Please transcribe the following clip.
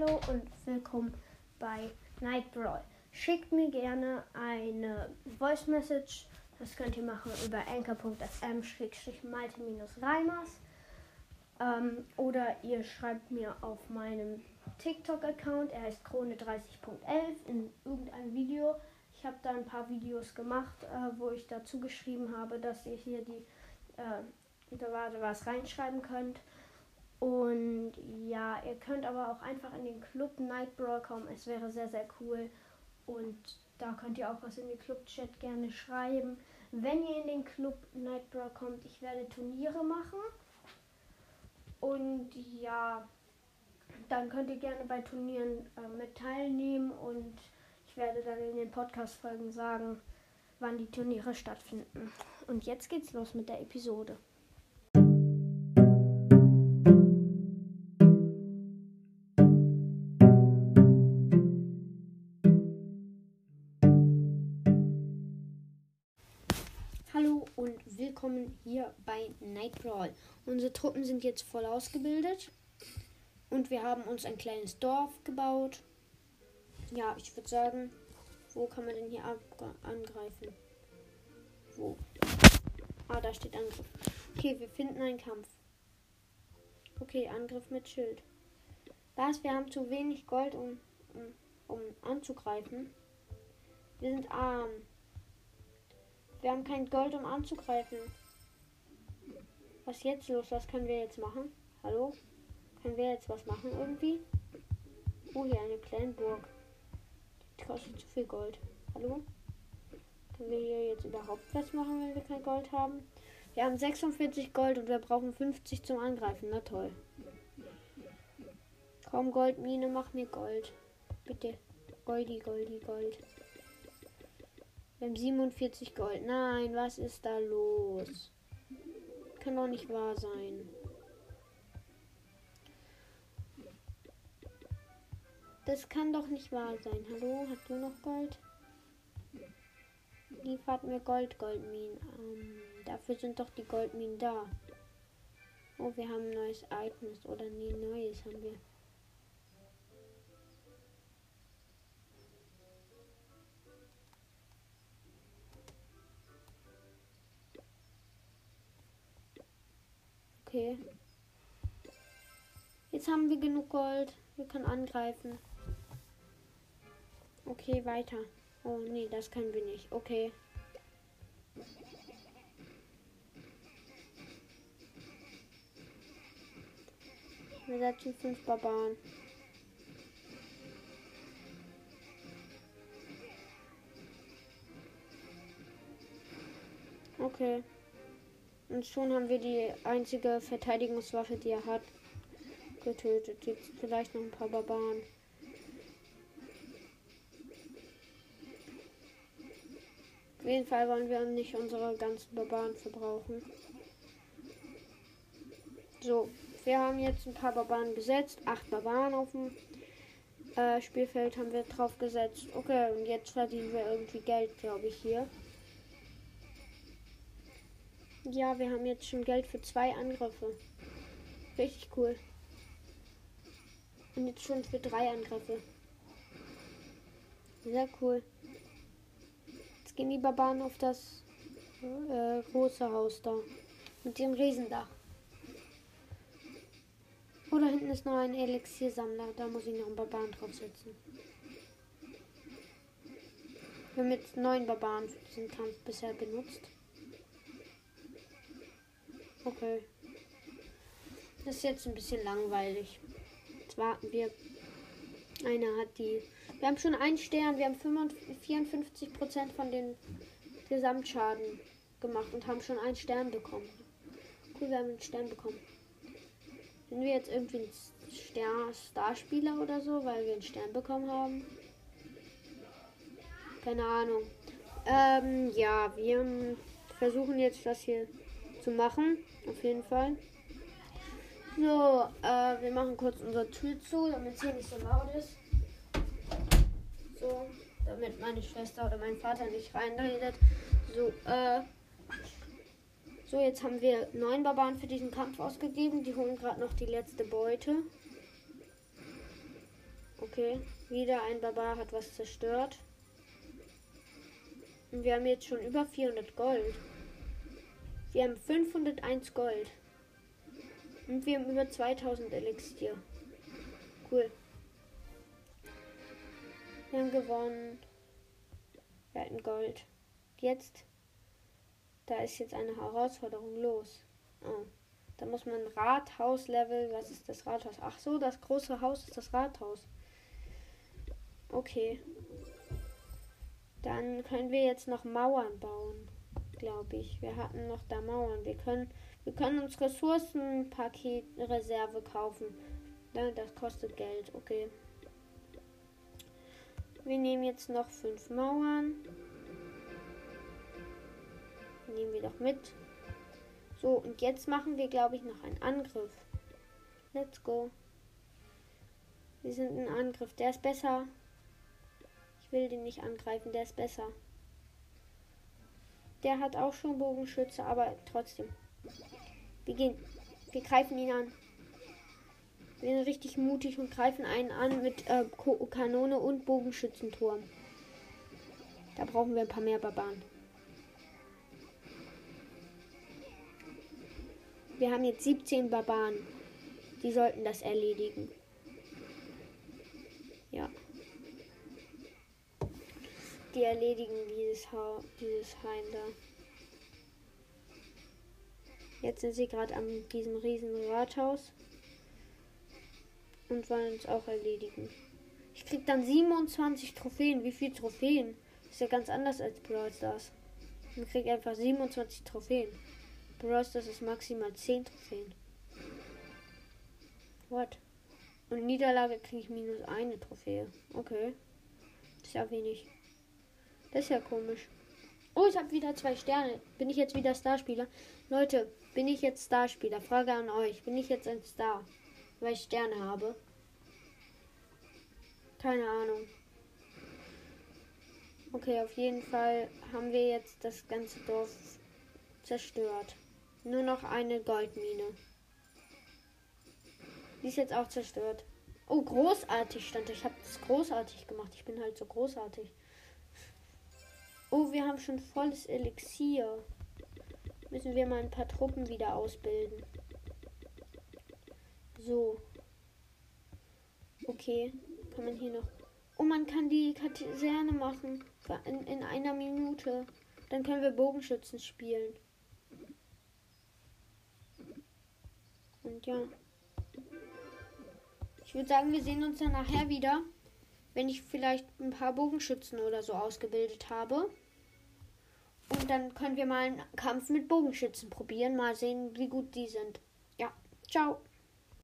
Hallo und willkommen bei Night Brawl. Schickt mir gerne eine Voice Message. Das könnt ihr machen über anchor.fm-malte-reimers. Ähm, oder ihr schreibt mir auf meinem TikTok-Account, er heißt Krone30.11, in irgendeinem Video. Ich habe da ein paar Videos gemacht, äh, wo ich dazu geschrieben habe, dass ihr hier die äh, da was reinschreiben könnt. Und ja, ihr könnt aber auch einfach in den Club Night Brawl kommen. Es wäre sehr, sehr cool. Und da könnt ihr auch was in den Club-Chat gerne schreiben. Wenn ihr in den Club Night Brawl kommt, ich werde Turniere machen. Und ja, dann könnt ihr gerne bei Turnieren äh, mit teilnehmen. Und ich werde dann in den Podcast-Folgen sagen, wann die Turniere stattfinden. Und jetzt geht's los mit der Episode. Willkommen hier bei Night Brawl. Unsere Truppen sind jetzt voll ausgebildet und wir haben uns ein kleines Dorf gebaut. Ja, ich würde sagen, wo kann man denn hier angreifen? Wo? Ah, da steht Angriff. Okay, wir finden einen Kampf. Okay, Angriff mit Schild. Was? Wir haben zu wenig Gold, um, um, um anzugreifen. Wir sind arm. Wir haben kein Gold, um anzugreifen. Was jetzt los? Was können wir jetzt machen? Hallo? Können wir jetzt was machen irgendwie? Oh, hier eine kleine Burg. Die kostet zu viel Gold. Hallo? Können wir hier jetzt überhaupt was machen, wenn wir kein Gold haben? Wir haben 46 Gold und wir brauchen 50 zum Angreifen. Na toll. Komm, Goldmine, mach mir Gold. Bitte. Goldi, Goldi, Gold. Wir haben 47 Gold. Nein, was ist da los? Kann doch nicht wahr sein. Das kann doch nicht wahr sein. Hallo, hast du noch Gold? Liefert mir Gold, Goldminen. Ähm, dafür sind doch die Goldminen da. Oh, wir haben ein neues Items. Oder nee, neues haben wir. Okay. Jetzt haben wir genug Gold. Wir können angreifen. Okay, weiter. Oh nee, das können wir nicht. Okay. Wir setzen fünf Barbaren. Okay. Und schon haben wir die einzige Verteidigungswaffe, die er hat, getötet. Jetzt vielleicht noch ein paar Barbaren. Auf jeden Fall wollen wir nicht unsere ganzen Barbaren verbrauchen. So, wir haben jetzt ein paar Barbaren gesetzt. Acht Barbaren auf dem äh, Spielfeld haben wir drauf gesetzt. Okay, und jetzt verdienen wir irgendwie Geld, glaube ich, hier. Ja, wir haben jetzt schon Geld für zwei Angriffe. Richtig cool. Und jetzt schon für drei Angriffe. Sehr cool. Jetzt gehen die Barbaren auf das äh, große Haus da. Mit dem Riesendach. Oh, da hinten ist noch ein Elixiersammler. Da muss ich noch einen Barbaren draufsetzen. Wir haben jetzt neun Barbaren für diesen Kampf bisher benutzt. Okay. Das ist jetzt ein bisschen langweilig. Jetzt warten wir. Einer hat die. Wir haben schon einen Stern. Wir haben 54 Prozent von den Gesamtschaden gemacht und haben schon einen Stern bekommen. Cool, wir haben einen Stern bekommen. Sind wir jetzt irgendwie ein Star Starspieler oder so, weil wir einen Stern bekommen haben? Keine Ahnung. Ähm, ja, wir versuchen jetzt das hier zu machen. Auf jeden Fall. So, äh, wir machen kurz unsere Tür zu, damit es hier nicht so laut ist. So, damit meine Schwester oder mein Vater nicht reinredet. So, äh. So, jetzt haben wir neun Barbaren für diesen Kampf ausgegeben. Die holen gerade noch die letzte Beute. Okay, wieder ein Barbar hat was zerstört. Und wir haben jetzt schon über 400 Gold. Wir haben 501 Gold. Und wir haben über 2000 Elixier. Cool. Wir haben gewonnen. Wir hatten Gold. Jetzt, da ist jetzt eine Herausforderung los. Oh. Da muss man Rathaus-Level. Was ist das Rathaus? Ach so, das große Haus ist das Rathaus. Okay. Dann können wir jetzt noch Mauern bauen, glaube ich. Wir hatten noch da Mauern. Wir können, wir können uns Ressourcenpaketreserve kaufen. Ja, das kostet Geld. Okay. Wir nehmen jetzt noch fünf Mauern. Nehmen wir doch mit. So, und jetzt machen wir, glaube ich, noch einen Angriff. Let's go. Wir sind ein Angriff. Der ist besser. Ich will den nicht angreifen, der ist besser. Der hat auch schon Bogenschütze, aber trotzdem. Wir gehen. Wir greifen ihn an. Wir sind richtig mutig und greifen einen an mit äh, Kanone und Bogenschützenturm. Da brauchen wir ein paar mehr Barbaren. Wir haben jetzt 17 Barbaren. Die sollten das erledigen. Die erledigen dieses, ha dieses Heim da. Jetzt sind sie gerade an diesem riesen Rathaus und wollen es auch erledigen. Ich krieg dann 27 Trophäen. Wie viele Trophäen? Ist ja ganz anders als Brawl Stars. Man kriegt einfach 27 Trophäen. Brawl Stars ist maximal 10 Trophäen. What? Und Niederlage kriege ich minus eine Trophäe. Okay. ist ja wenig. Das ist ja komisch. Oh, ich habe wieder zwei Sterne. Bin ich jetzt wieder Starspieler? Leute, bin ich jetzt Starspieler? Frage an euch. Bin ich jetzt ein Star? Weil ich Sterne habe? Keine Ahnung. Okay, auf jeden Fall haben wir jetzt das ganze Dorf zerstört. Nur noch eine Goldmine. Die ist jetzt auch zerstört. Oh, großartig stand. Ich habe das großartig gemacht. Ich bin halt so großartig. Oh, wir haben schon volles Elixier. Müssen wir mal ein paar Truppen wieder ausbilden. So. Okay. Kann man hier noch. Oh, man kann die Kaserne machen. In, in einer Minute. Dann können wir Bogenschützen spielen. Und ja. Ich würde sagen, wir sehen uns dann nachher wieder wenn ich vielleicht ein paar Bogenschützen oder so ausgebildet habe. Und dann können wir mal einen Kampf mit Bogenschützen probieren. Mal sehen, wie gut die sind. Ja, ciao.